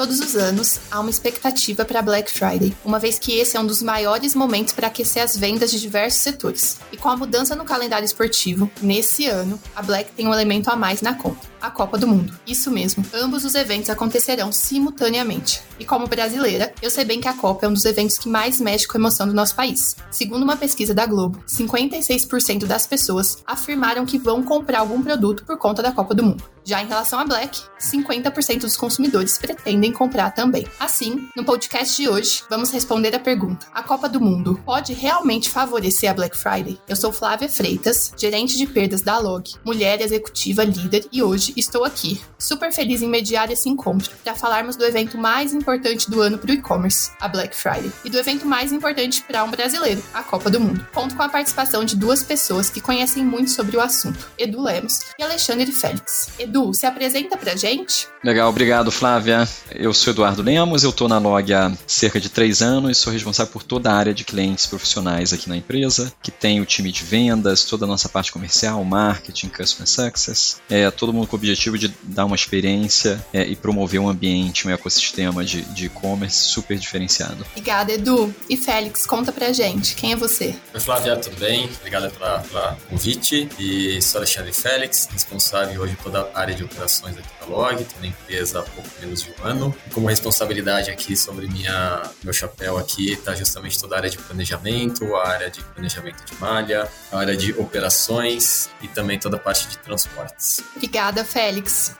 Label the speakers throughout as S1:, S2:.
S1: Todos os anos há uma expectativa para Black Friday, uma vez que esse é um dos maiores momentos para aquecer as vendas de diversos setores. E com a mudança no calendário esportivo, nesse ano, a Black tem um elemento a mais na conta a Copa do Mundo. Isso mesmo, ambos os eventos acontecerão simultaneamente. E como brasileira, eu sei bem que a Copa é um dos eventos que mais mexe com a emoção do nosso país. Segundo uma pesquisa da Globo, 56% das pessoas afirmaram que vão comprar algum produto por conta da Copa do Mundo. Já em relação a Black, 50% dos consumidores pretendem comprar também. Assim, no podcast de hoje, vamos responder a pergunta: a Copa do Mundo pode realmente favorecer a Black Friday? Eu sou Flávia Freitas, gerente de perdas da Log, mulher executiva líder, e hoje estou aqui, super feliz em mediar esse encontro, para falarmos do evento mais importante do ano para o e-commerce, a Black Friday, e do evento mais importante para um brasileiro, a Copa do Mundo. Conto com a participação de duas pessoas que conhecem muito sobre o assunto, Edu Lemos e Alexandre Félix. Edu, se apresenta pra gente.
S2: Legal, obrigado, Flávia. Eu sou Eduardo Lemos, eu estou na Log há cerca de três anos, sou responsável por toda a área de clientes profissionais aqui na empresa, que tem o time de vendas, toda a nossa parte comercial, marketing, customer success, é, todo mundo com o objetivo de dar uma experiência é, e promover um ambiente, um ecossistema de e-commerce super diferenciado.
S1: Obrigada, Edu. E Félix, conta pra gente, quem é você?
S3: Oi, Flávia, tudo bem? Obrigada pela, pela convite. E sou Alexandre Félix, responsável hoje por toda a área área de operações aqui da Log, estou na empresa há pouco menos de um ano. Como responsabilidade aqui sobre minha, meu chapéu aqui está justamente toda a área de planejamento, a área de planejamento de malha, a área de operações e também toda a parte de transportes.
S1: Obrigada, Félix.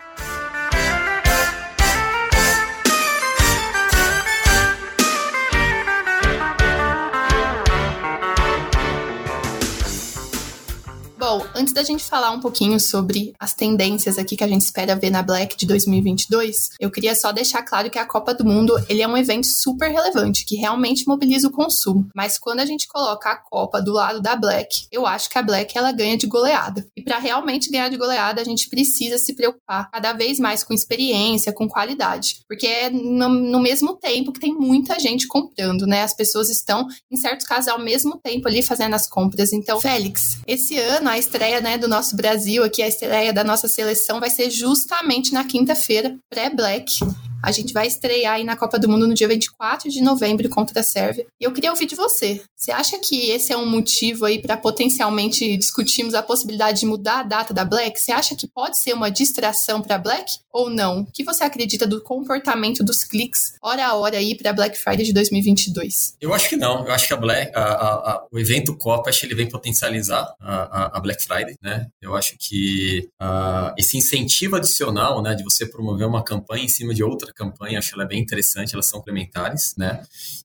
S1: Antes da gente falar um pouquinho sobre as tendências aqui que a gente espera ver na Black de 2022, eu queria só deixar claro que a Copa do Mundo ele é um evento super relevante que realmente mobiliza o consumo. Mas quando a gente coloca a Copa do lado da Black, eu acho que a Black ela ganha de goleada. E para realmente ganhar de goleada, a gente precisa se preocupar cada vez mais com experiência, com qualidade, porque é no, no mesmo tempo que tem muita gente comprando, né? As pessoas estão, em certos casos, ao mesmo tempo ali fazendo as compras. Então, Félix, esse ano a estreia né, do nosso Brasil, aqui a estreia da nossa seleção, vai ser justamente na quinta-feira, pré-Black. A gente vai estrear aí na Copa do Mundo no dia 24 de novembro contra a Sérvia. E eu queria ouvir de você. Você acha que esse é um motivo aí para potencialmente discutirmos a possibilidade de mudar a data da Black? Você acha que pode ser uma distração para Black ou não? O que você acredita do comportamento dos cliques hora a hora aí para Black Friday de 2022?
S3: Eu acho que não. Eu acho que a Black, a, a, a, o evento Copa, acho que ele vem potencializar a, Black Friday, né? Eu acho que esse incentivo adicional, né, de você promover uma campanha em cima de outra campanha, acho ela bem interessante, elas são complementares, né?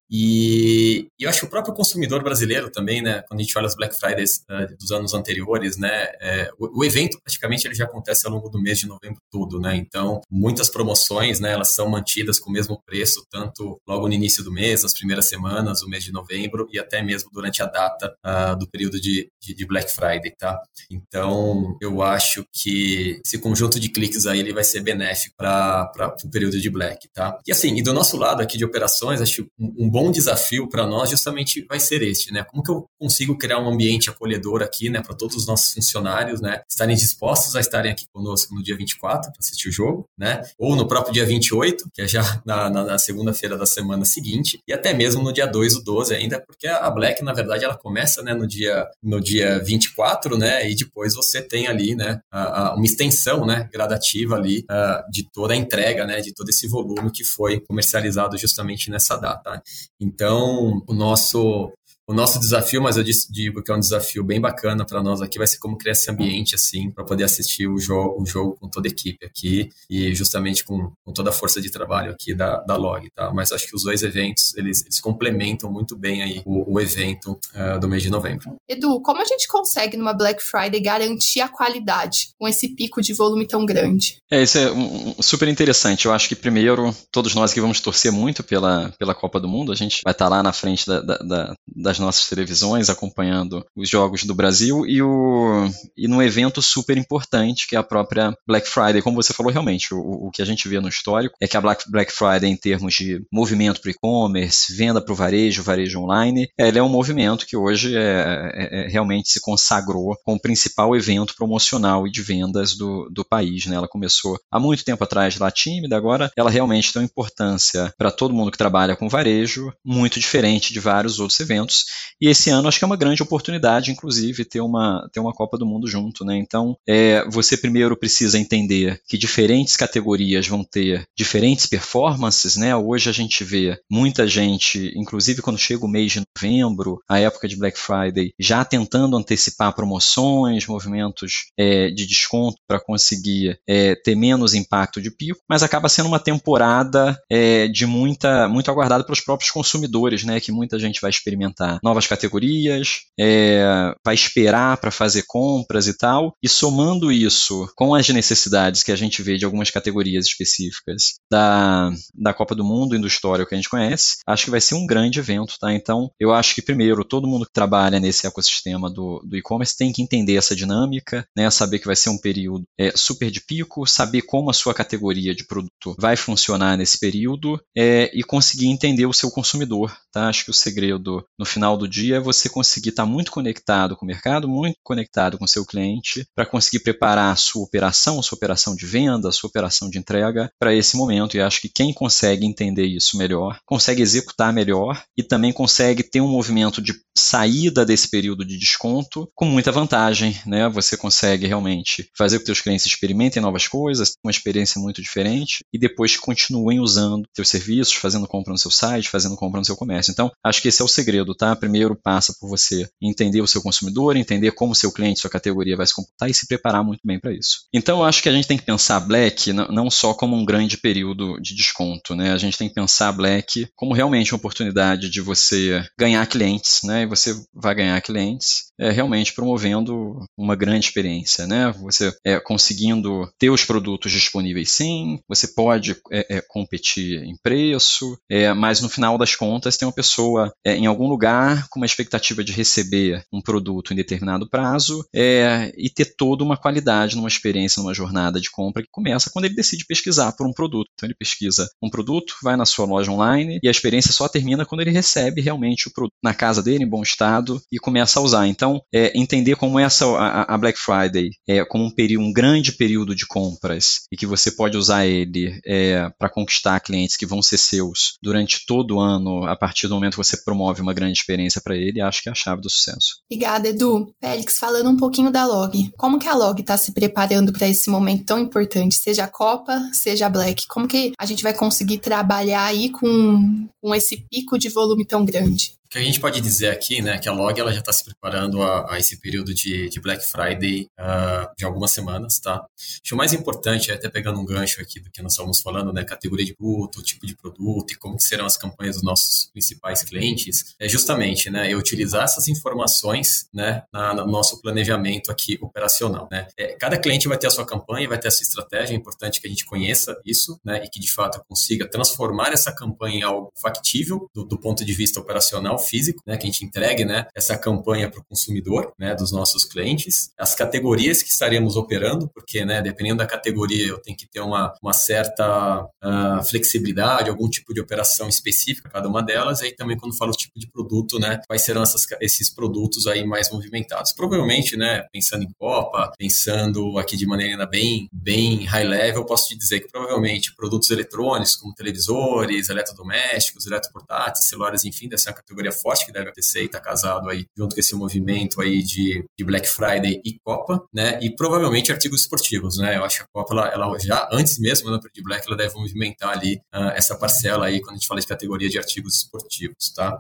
S3: E, e, eu acho que o próprio consumidor brasileiro também, né, quando a gente olha as Black Fridays uh, dos anos anteriores, né, é, o, o, evento praticamente ele já acontece ao longo do mês de novembro todo, né, então muitas promoções, né, elas são mantidas com o mesmo preço, tanto logo no início do mês, nas primeiras semanas, o mês de novembro e até mesmo durante a data uh, do período de, de, de, Black Friday, tá? Então eu acho que esse conjunto de cliques aí ele vai ser benéfico para o período de Black, tá? E assim, e do nosso lado aqui de operações, acho um, um bom desafio para nós justamente vai ser este, né? Como que eu consigo criar um ambiente acolhedor aqui, né, para todos os nossos funcionários, né, estarem dispostos a estarem aqui conosco no dia 24 para assistir o jogo, né? Ou no próprio dia 28, que é já na, na, na segunda-feira da semana seguinte, e até mesmo no dia 2 ou 12 ainda, porque a Black, na verdade, ela começa, né, no dia, no dia 24, né, e depois você tem ali, né, a, a, uma extensão, né, gradativa ali uh, de toda a entrega, né, de todo esse volume que foi comercializado justamente nessa data. Então, o nosso o nosso desafio, mas eu digo que é um desafio bem bacana para nós aqui, vai ser como criar esse ambiente assim, para poder assistir o jogo, o jogo com toda a equipe aqui e justamente com, com toda a força de trabalho aqui da, da Log, tá? Mas acho que os dois eventos, eles, eles complementam muito bem aí o, o evento uh, do mês de novembro.
S1: Edu, como a gente consegue numa Black Friday garantir a qualidade com esse pico de volume tão grande?
S2: É, isso é um, super interessante. Eu acho que primeiro, todos nós que vamos torcer muito pela, pela Copa do Mundo, a gente vai estar lá na frente da, da, da nas nossas televisões acompanhando os jogos do Brasil e, o, e num evento super importante que é a própria Black Friday. Como você falou, realmente, o, o que a gente vê no histórico é que a Black, Black Friday, em termos de movimento para e-commerce, venda para o varejo, varejo online, ela é um movimento que hoje é, é, é, realmente se consagrou como principal evento promocional e de vendas do, do país. Né? Ela começou há muito tempo atrás lá tímida, agora ela realmente tem uma importância para todo mundo que trabalha com varejo, muito diferente de vários outros eventos. E esse ano acho que é uma grande oportunidade, inclusive, ter uma, ter uma Copa do Mundo junto. Né? Então, é, você primeiro precisa entender que diferentes categorias vão ter diferentes performances. Né? Hoje a gente vê muita gente, inclusive quando chega o mês de novembro, a época de Black Friday, já tentando antecipar promoções, movimentos é, de desconto para conseguir é, ter menos impacto de pico, mas acaba sendo uma temporada é, de muita, muito aguardada pelos próprios consumidores, né? Que muita gente vai experimentar novas categorias, é, vai esperar para fazer compras e tal, e somando isso com as necessidades que a gente vê de algumas categorias específicas da, da Copa do Mundo e do histórico que a gente conhece, acho que vai ser um grande evento, tá? Então, eu acho que primeiro todo mundo que trabalha nesse ecossistema do, do e-commerce tem que entender essa dinâmica, né? Saber que vai ser um período é, super de pico, saber como a sua categoria de produto vai funcionar nesse período é, e conseguir entender o seu consumidor. Tá? Acho que o segredo no final do dia é você conseguir estar muito conectado com o mercado, muito conectado com o seu cliente, para conseguir preparar a sua operação, sua operação de venda, sua operação de entrega para esse momento. E acho que quem consegue entender isso melhor, consegue executar melhor e também consegue ter um movimento de saída desse período de desconto com muita vantagem. Né? Você consegue realmente fazer com que seus clientes experimentem novas coisas, uma experiência muito diferente e depois continuem usando seus serviços, fazendo compra no seu site, fazendo compra no seu comércio. Então, acho que esse é o segredo, tá? Primeiro passa por você entender o seu consumidor, entender como o seu cliente, sua categoria vai se comportar e se preparar muito bem para isso. Então, eu acho que a gente tem que pensar Black não só como um grande período de desconto, né? A gente tem que pensar Black como realmente uma oportunidade de você ganhar clientes, né? E você vai ganhar clientes é, realmente promovendo uma grande experiência, né? Você é, conseguindo ter os produtos disponíveis sim, você pode é, é, competir em preço, é, mas no final das contas tem uma pessoa é, em algum lugar com uma expectativa de receber um produto em determinado prazo é, e ter toda uma qualidade numa experiência, numa jornada de compra que começa quando ele decide pesquisar por um produto. Então ele pesquisa um produto, vai na sua loja online e a experiência só termina quando ele recebe realmente o produto na casa dele em bom estado e começa a usar. Então entender como essa a, a Black Friday é como um período, um grande período de compras e que você pode usar ele é, para conquistar clientes que vão ser seus durante todo o ano, a partir do momento que você promove uma grande experiência para ele, acho que é a chave do sucesso.
S1: Obrigada, Edu. Félix, falando um pouquinho da Log, como que a Log está se preparando para esse momento tão importante, seja a Copa, seja a Black? Como que a gente vai conseguir trabalhar aí com, com esse pico de volume tão grande?
S3: Que a gente pode dizer aqui, né, que a Log ela já está se preparando a, a, esse período de, de Black Friday uh, de algumas semanas, tá? Acho o mais importante, até pegando um gancho aqui do que nós estamos falando, né, categoria de produto, tipo de produto e como serão as campanhas dos nossos principais clientes, é justamente, né, eu utilizar essas informações, né, na, no nosso planejamento aqui operacional, né? É, cada cliente vai ter a sua campanha, vai ter a sua estratégia, é importante que a gente conheça isso, né, e que de fato consiga transformar essa campanha em algo factível do, do ponto de vista operacional físico, né, que a gente entregue né, essa campanha para o consumidor, né, dos nossos clientes, as categorias que estaremos operando, porque, né, dependendo da categoria, eu tenho que ter uma, uma certa uh, flexibilidade, algum tipo de operação específica cada uma delas, e aí também quando falo tipo de produto, né, quais serão essas, esses produtos aí mais movimentados. Provavelmente, né, pensando em Copa, pensando aqui de maneira bem, bem high level, eu posso te dizer que provavelmente produtos eletrônicos, como televisores, eletrodomésticos, eletroportáteis, celulares, enfim, dessa categoria categoria forte que deve acontecer e está casado aí junto com esse movimento aí de, de, Black Friday e Copa, né? E provavelmente artigos esportivos, né? Eu acho que a Copa, ela, ela já antes mesmo né, de Black, ela deve movimentar ali uh, essa parcela aí quando a gente fala de categoria de artigos esportivos, tá?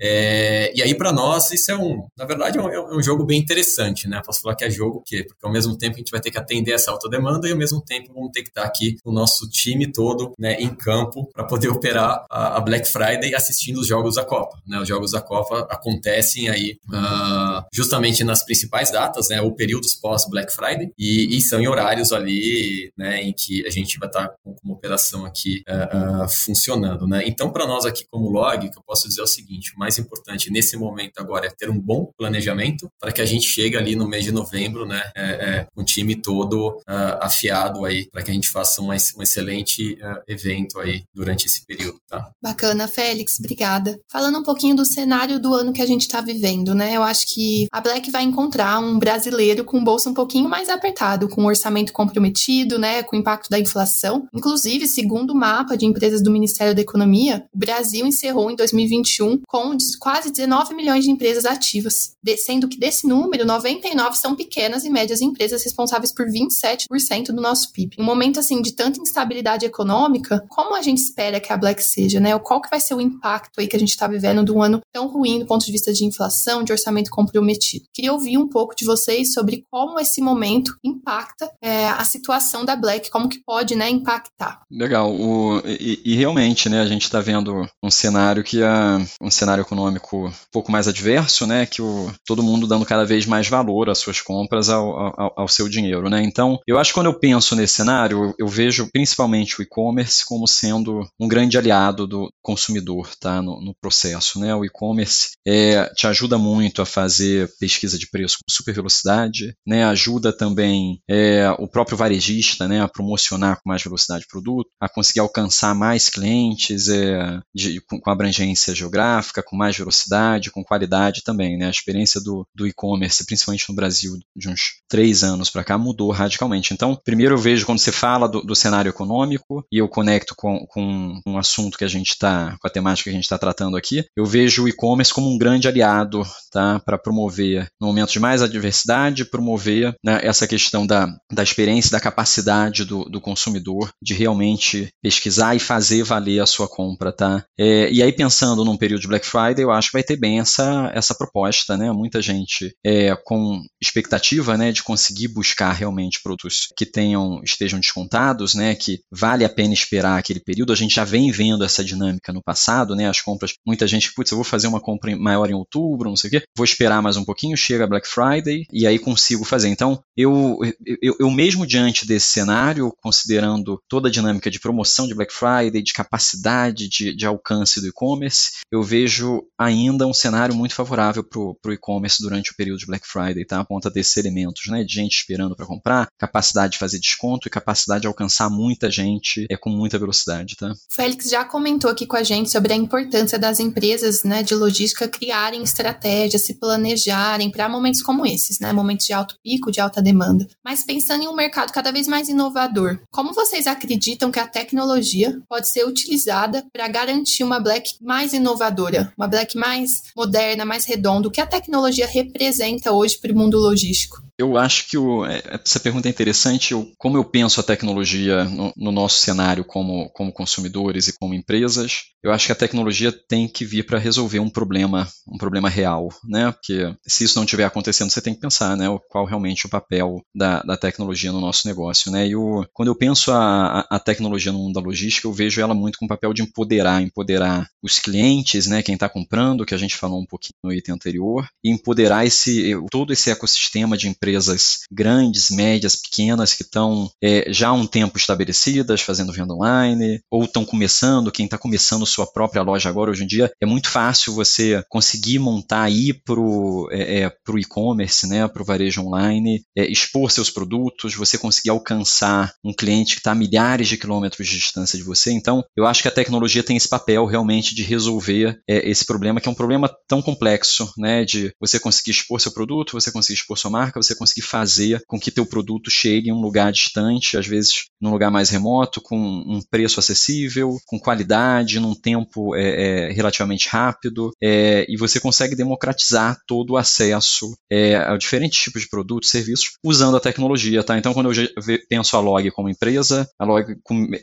S3: É, e aí para nós isso é um, na verdade é um, é um, jogo bem interessante, né? Posso falar que é jogo o quê? Porque ao mesmo tempo a gente vai ter que atender essa alta demanda e ao mesmo tempo vamos ter que estar aqui o nosso time todo, né, em campo para poder operar a, a Black Friday assistindo os jogos da Copa. Né? Os jogos da Copa acontecem aí uh, justamente nas principais datas, né, ou períodos pós Black Friday, e, e, são em horários ali, né, em que a gente vai estar com, uma operação aqui uh, uh, funcionando, né. Então, para nós aqui como log, que eu posso dizer é o seguinte, o mais importante nesse momento agora é ter um bom planejamento para que a gente chegue ali no mês de novembro, né, é, é, com o time todo afiado aí, para que a gente faça um, um excelente evento aí durante esse período, tá?
S1: Bacana, Félix, obrigada. Falando um pouquinho do cenário do ano que a gente está vivendo, né, eu acho que a Black vai encontrar um brasileiro com o bolso um pouquinho mais apertado, com orçamento comprometido, né, com o impacto da inflação. Inclusive, segundo o mapa de empresas do Ministério da Economia, o Brasil encerrou em 2021 com quase 19 milhões de empresas ativas, sendo que desse número, 99 são pequenas e médias empresas responsáveis por 27% do nosso PIB. Um momento assim de tanta instabilidade econômica, como a gente espera que a Black seja, né? Qual que vai ser o impacto aí que a gente está vivendo de um ano tão ruim do ponto de vista de inflação, de orçamento comprometido? Queria ouvir um pouco de vocês sobre como esse momento impacta é, a situação da Black, como que pode, né, impactar.
S2: Legal. O, e, e realmente, né, a gente está vendo um cenário que é um cenário econômico um pouco mais adverso, né, que o, todo mundo dando cada vez mais valor às suas compras, ao, ao, ao seu dinheiro, né. Então, eu acho que quando eu penso nesse cenário, eu vejo principalmente o e-commerce como sendo um grande aliado do consumidor, tá, no, no processo, né. O e-commerce é, te ajuda muito a fazer pesquisa de preço com super velocidade, né, ajuda também é, o próprio varejista, né, a promocionar com mais velocidade o produto, a conseguir alcançar mais clientes é, de, com, com abrangência geográfica, com mais velocidade, com qualidade também, né, a experiência do, do e-commerce, principalmente no Brasil, de uns três anos para cá, mudou radicalmente. Então, primeiro eu vejo quando você fala do, do cenário econômico e eu conecto com, com um assunto que a gente está, com a temática que a gente está tratando aqui, eu vejo o e-commerce como um grande aliado tá, para promover, no momento de mais adversidade, promover né, essa questão da, da experiência, da capacidade do, do consumidor de realmente pesquisar e fazer valer a sua compra. Tá? É, e aí, pensando num período de Black Friday, eu acho que vai ter bem essa, essa proposta. Né? Muita gente é, com expectativa né, de conseguir buscar realmente produtos que tenham estejam descontados, né, que vale a pena esperar aquele período. A gente já vem vendo essa dinâmica no passado, né, as compras, muita gente, putz, eu vou fazer uma compra maior em outubro, não sei o quê, vou esperar mais um pouquinho, chega Black Friday e aí consigo fazer. Então, eu, eu, eu mesmo diante desse cenário, considerando toda a dinâmica de promoção de Black Friday, de capacidade de, de alcance do e-commerce, eu vejo ainda um cenário muito favorável para o e-commerce durante o período de Black Friday, tá? A conta desses elementos, né? De gente esperando para comprar, capacidade de fazer desconto e capacidade de alcançar muita gente é com muita velocidade, tá?
S1: Félix já comentou aqui com a gente sobre a importância das empresas, né, de logística criarem estratégias, se planejarem para momentos como esses, né? Momentos de alto pico, de alta demanda. Mas pensando em um mercado cada vez mais inovador, como vocês acreditam que a tecnologia pode ser utilizada para garantir uma Black mais inovadora, uma Black mais moderna, mais redonda? O que a tecnologia representa hoje para o mundo logístico?
S2: Eu acho que o, é, essa pergunta é interessante. Eu, como eu penso a tecnologia no, no, nosso cenário como, como consumidores e como empresas, eu acho que a tecnologia tem que vir para resolver um problema, um problema real, né? Porque se isso não estiver acontecendo, você tem que pensar, né? Qual realmente o papel da, da tecnologia no nosso negócio, né? E o, quando eu penso a, a tecnologia no mundo da logística, eu vejo ela muito com o papel de empoderar, empoderar os clientes, né? Quem está comprando, que a gente falou um pouquinho no item anterior, e empoderar esse todo esse ecossistema de empresas grandes, médias, pequenas que estão é, já há um tempo estabelecidas, fazendo venda online, ou estão começando, quem está começando sua própria loja agora, hoje em dia, é muito fácil você conseguir montar aí para o e-commerce, né, para o varejo online, é, expor seus produtos, você conseguir alcançar um cliente que está a milhares de quilômetros de distância de você. Então, eu acho que a tecnologia tem esse papel realmente de resolver é, esse problema, que é um problema tão complexo, né, de você conseguir expor seu produto, você conseguir expor sua marca, você você conseguir fazer com que teu produto chegue em um lugar distante, às vezes num lugar mais remoto, com um preço acessível, com qualidade, num tempo é, é, relativamente rápido, é, e você consegue democratizar todo o acesso é, a diferentes tipos de produtos, serviços, usando a tecnologia, tá? Então, quando eu penso a Log como empresa, a Log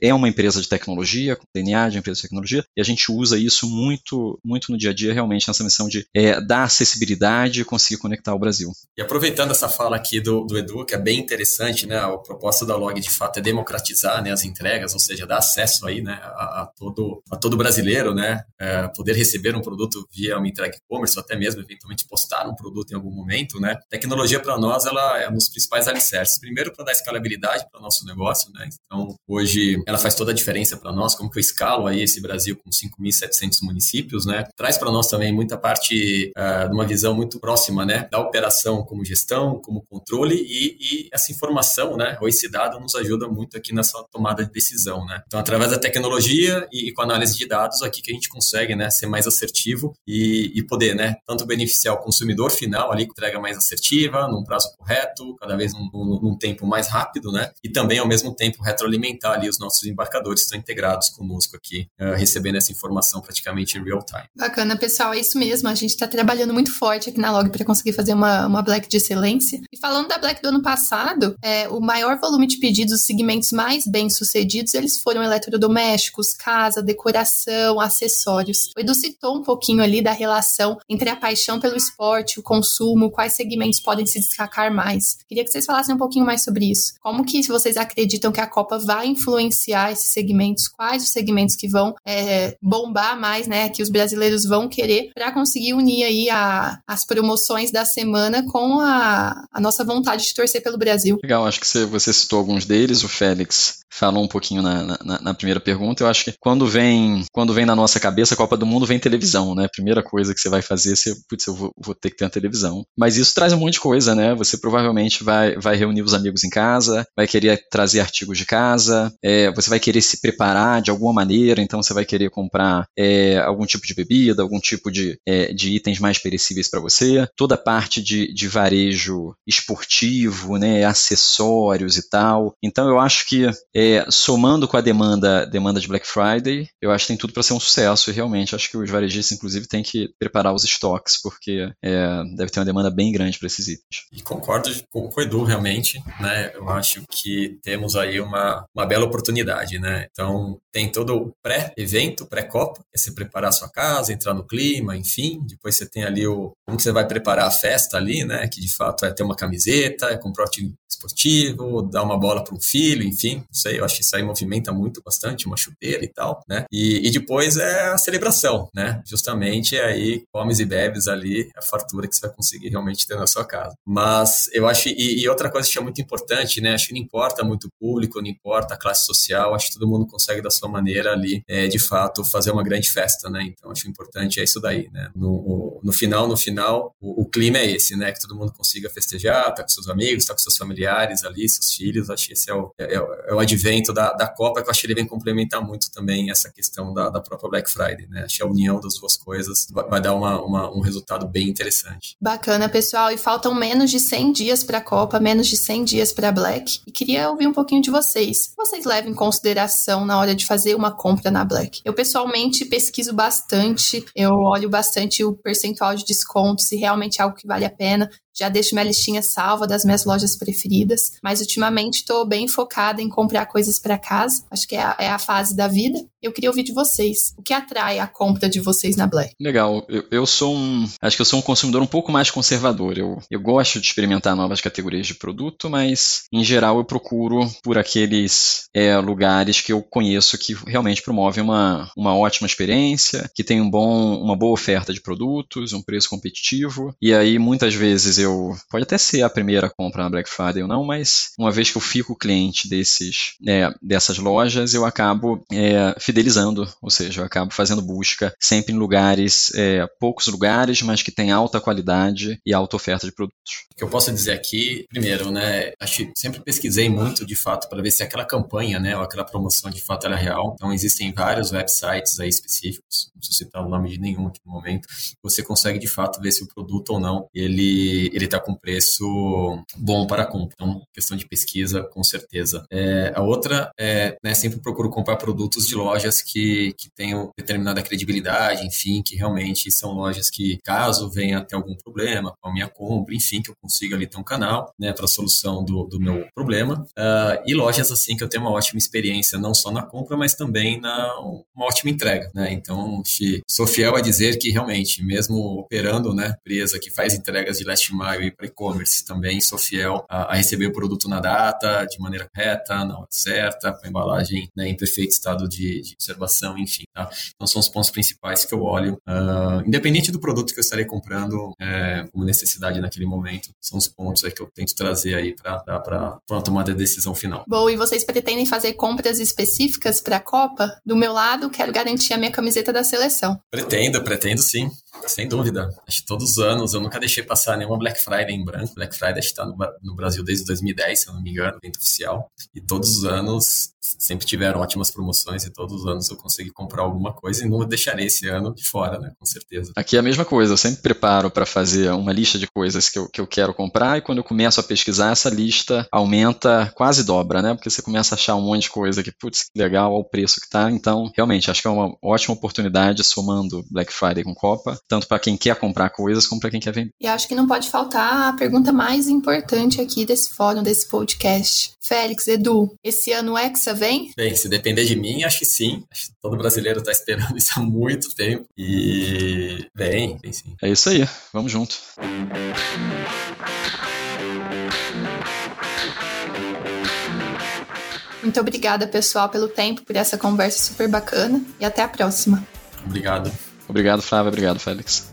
S2: é uma empresa de tecnologia, com DNA de empresa de tecnologia, e a gente usa isso muito, muito no dia a dia, realmente, nessa missão de é, dar acessibilidade e conseguir conectar o Brasil.
S3: E aproveitando essa fala aqui do, do Edu, que é bem interessante, né? A proposta da Log, de fato, é democratizar né, as entregas, ou seja, dar acesso aí, né, a, a todo, a todo brasileiro, né? É, poder receber um produto via uma entrega e-commerce, ou até mesmo, eventualmente, postar um produto em algum momento, né? Tecnologia, para nós, ela é um dos principais alicerces. Primeiro, para dar escalabilidade para o nosso negócio, né? Então, hoje, ela faz toda a diferença para nós, como que eu escalo aí esse Brasil com 5.700 municípios, né? Traz para nós também muita parte uh, de uma visão muito próxima, né? Da operação como gestão, como controle e, e, essa informação, né? Ou esse dado nos ajuda muito aqui nessa tomada de decisão, né? Então, através da tecnologia e, e com análise de dados, aqui que a gente consegue, né? Ser mais assertivo e, e poder, né? Tanto beneficiar o consumidor final ali, com entrega mais assertiva, num prazo correto, cada vez num, num, num tempo mais rápido, né? E também, ao mesmo tempo, retroalimentar ali os nossos embarcadores que estão integrados conosco aqui, uh, recebendo essa informação praticamente em real time.
S1: Bacana, pessoal, é isso mesmo. A gente está trabalhando muito forte aqui na Log para conseguir fazer uma, uma Black de excelência. E falando da Black do ano passado, é, o maior volume de pedidos, os segmentos mais bem sucedidos, eles foram eletrodomésticos, casa, decoração, acessórios. O Edu citou um pouquinho ali da relação entre a paixão pelo esporte, o consumo, quais segmentos podem se destacar mais. Queria que vocês falassem um pouquinho mais sobre isso. Como que vocês acreditam que a Copa vai influenciar esses segmentos? Quais os segmentos que vão é, bombar mais, né? Que os brasileiros vão querer para conseguir unir aí a, as promoções da semana com a, a nossa vontade de torcer pelo Brasil.
S2: Legal, acho que você, citou alguns deles, o Félix falou um pouquinho na, na, na, primeira pergunta. Eu acho que quando vem, quando vem na nossa cabeça a Copa do Mundo, vem televisão, né? Primeira coisa que você vai fazer, você, putz, eu vou, vou ter que ter uma televisão. Mas isso traz um monte de coisa, né? Você provavelmente vai, vai reunir os amigos em casa, vai querer trazer artigos de casa, é, você vai querer se preparar de alguma maneira, então você vai querer comprar é, algum tipo de bebida, algum tipo de, é, de itens mais perecíveis para você. Toda a parte de, de varejo esportivo, né? Acessórios e tal. Então eu acho que é, somando com a demanda, demanda de Black Friday, eu acho que tem tudo para ser um sucesso e realmente acho que os varejistas, inclusive, têm que preparar os estoques, porque é, deve ter uma demanda bem grande para esses itens.
S3: E concordo com o Edu, realmente, né? Eu acho que temos aí uma, uma bela oportunidade, né? Então, tem todo o pré-evento, pré-copa, é se preparar a sua casa, entrar no clima, enfim. Depois você tem ali o como que você vai preparar a festa ali, né? Que de fato é ter uma camiseta, é comprar um time esportivo, dar uma bola para um filho, enfim. Isso eu acho que isso aí movimenta muito bastante, uma chuteira e tal, né? E, e depois é a celebração, né? Justamente aí, comes e bebes ali, a fartura que você vai conseguir realmente ter na sua casa. Mas eu acho, e, e outra coisa que é muito importante, né? Acho que não importa muito o público, não importa a classe social, acho que todo mundo consegue da sua maneira ali, é, de fato, fazer uma grande festa, né? Então, acho importante é isso daí, né? No, no final, no final, o, o clima é esse, né? Que todo mundo consiga festejar, tá com seus amigos, tá com seus familiares ali, seus filhos, acho que esse é o, é, é o advento da, da Copa, que eu acho que ele vem complementar muito também essa questão da, da própria Black Friday, né? Que a união das duas coisas vai, vai dar uma, uma, um resultado bem interessante.
S1: Bacana, pessoal, e faltam menos de 100 dias para a Copa, menos de 100 dias para Black, e queria ouvir um pouquinho de vocês. Vocês levam em consideração na hora de fazer uma compra na Black? Eu pessoalmente pesquiso bastante, eu olho bastante o percentual de desconto, se realmente é algo que vale a pena já deixo minha listinha salva das minhas lojas preferidas, mas ultimamente estou bem focada em comprar coisas para casa. Acho que é a, é a, fase da vida. Eu queria ouvir de vocês. O que atrai a compra de vocês na Black?
S2: Legal. Eu, eu sou um. Acho que eu sou um consumidor um pouco mais conservador. Eu, eu gosto de experimentar novas categorias de produto, mas em geral eu procuro por aqueles é, lugares que eu conheço que realmente promovem uma, uma ótima experiência, que tem um bom, uma boa oferta de produtos, um preço competitivo. E aí muitas vezes eu. Pode até ser a primeira compra na Black Friday ou não, mas uma vez que eu fico cliente desses, é, dessas lojas, eu acabo é, fidelizando, ou seja, eu acabo fazendo busca sempre em lugares, é, poucos lugares, mas que tem alta qualidade e alta oferta de produtos.
S3: O que eu posso dizer aqui, primeiro, né, acho sempre pesquisei muito de fato para ver se aquela campanha, né, ou aquela promoção de fato era real. Então existem vários websites aí específicos, não preciso citar o nome de nenhum aqui no momento, você consegue de fato ver se o produto ou não ele ele está com preço bom para compra. Então, questão de pesquisa, com certeza. É, a outra é, né, sempre procuro comprar produtos de lojas que, que tenham determinada credibilidade, enfim, que realmente são lojas que, caso venha a ter algum problema com a minha compra, enfim, que eu consiga ali ter um canal, né, para a solução do, do meu problema. Uh, e lojas, assim, que eu tenho uma ótima experiência, não só na compra, mas também na uma ótima entrega, né? Então, sou fiel a dizer que realmente, mesmo operando, né, empresa que faz entregas de last Maio ir para e-commerce também sou fiel a, a, receber o produto na data, de maneira correta, na hora certa, com a embalagem né, em perfeito estado de, de observação, enfim. Tá? Então são os pontos principais que eu olho. Uh, independente do produto que eu estarei comprando, é, como necessidade naquele momento, são os pontos aí que eu tento trazer aí para a tomada de decisão final.
S1: Bom, e vocês pretendem fazer compras específicas para a Copa? Do meu lado, quero garantir a minha camiseta da seleção.
S3: Pretendo, pretendo sim. Sem dúvida. Acho que todos os anos, eu nunca deixei passar nenhuma Black Friday em branco. Black Friday está no, no, Brasil desde 2010, se eu não me engano, evento oficial. E todos os anos sempre tiveram ótimas promoções e todos os anos eu consegui comprar alguma coisa e não deixarei esse ano de fora, né? Com certeza.
S2: Aqui é a mesma coisa, eu sempre preparo para fazer uma lista de coisas que eu, que eu quero comprar e quando eu começo a pesquisar, essa lista aumenta, quase dobra, né? Porque você começa a achar um monte de coisa que, putz, que legal, olha o preço que tá. Então, realmente, acho que é uma ótima oportunidade somando Black Friday com Copa, tanto para quem quer comprar coisas como para quem quer vender.
S1: E acho que não pode faltar a pergunta mais importante aqui desse fórum, desse podcast. Félix, Edu, esse ano o Hexa vem?
S3: Bem, se depender de mim, acho que sim. Acho que todo brasileiro está esperando isso há muito tempo. E vem, vem sim.
S2: É isso aí, vamos junto.
S1: Muito obrigada, pessoal, pelo tempo, por essa conversa super bacana e até a próxima.
S3: Obrigado.
S2: Obrigado, Flávia. Obrigado, Félix.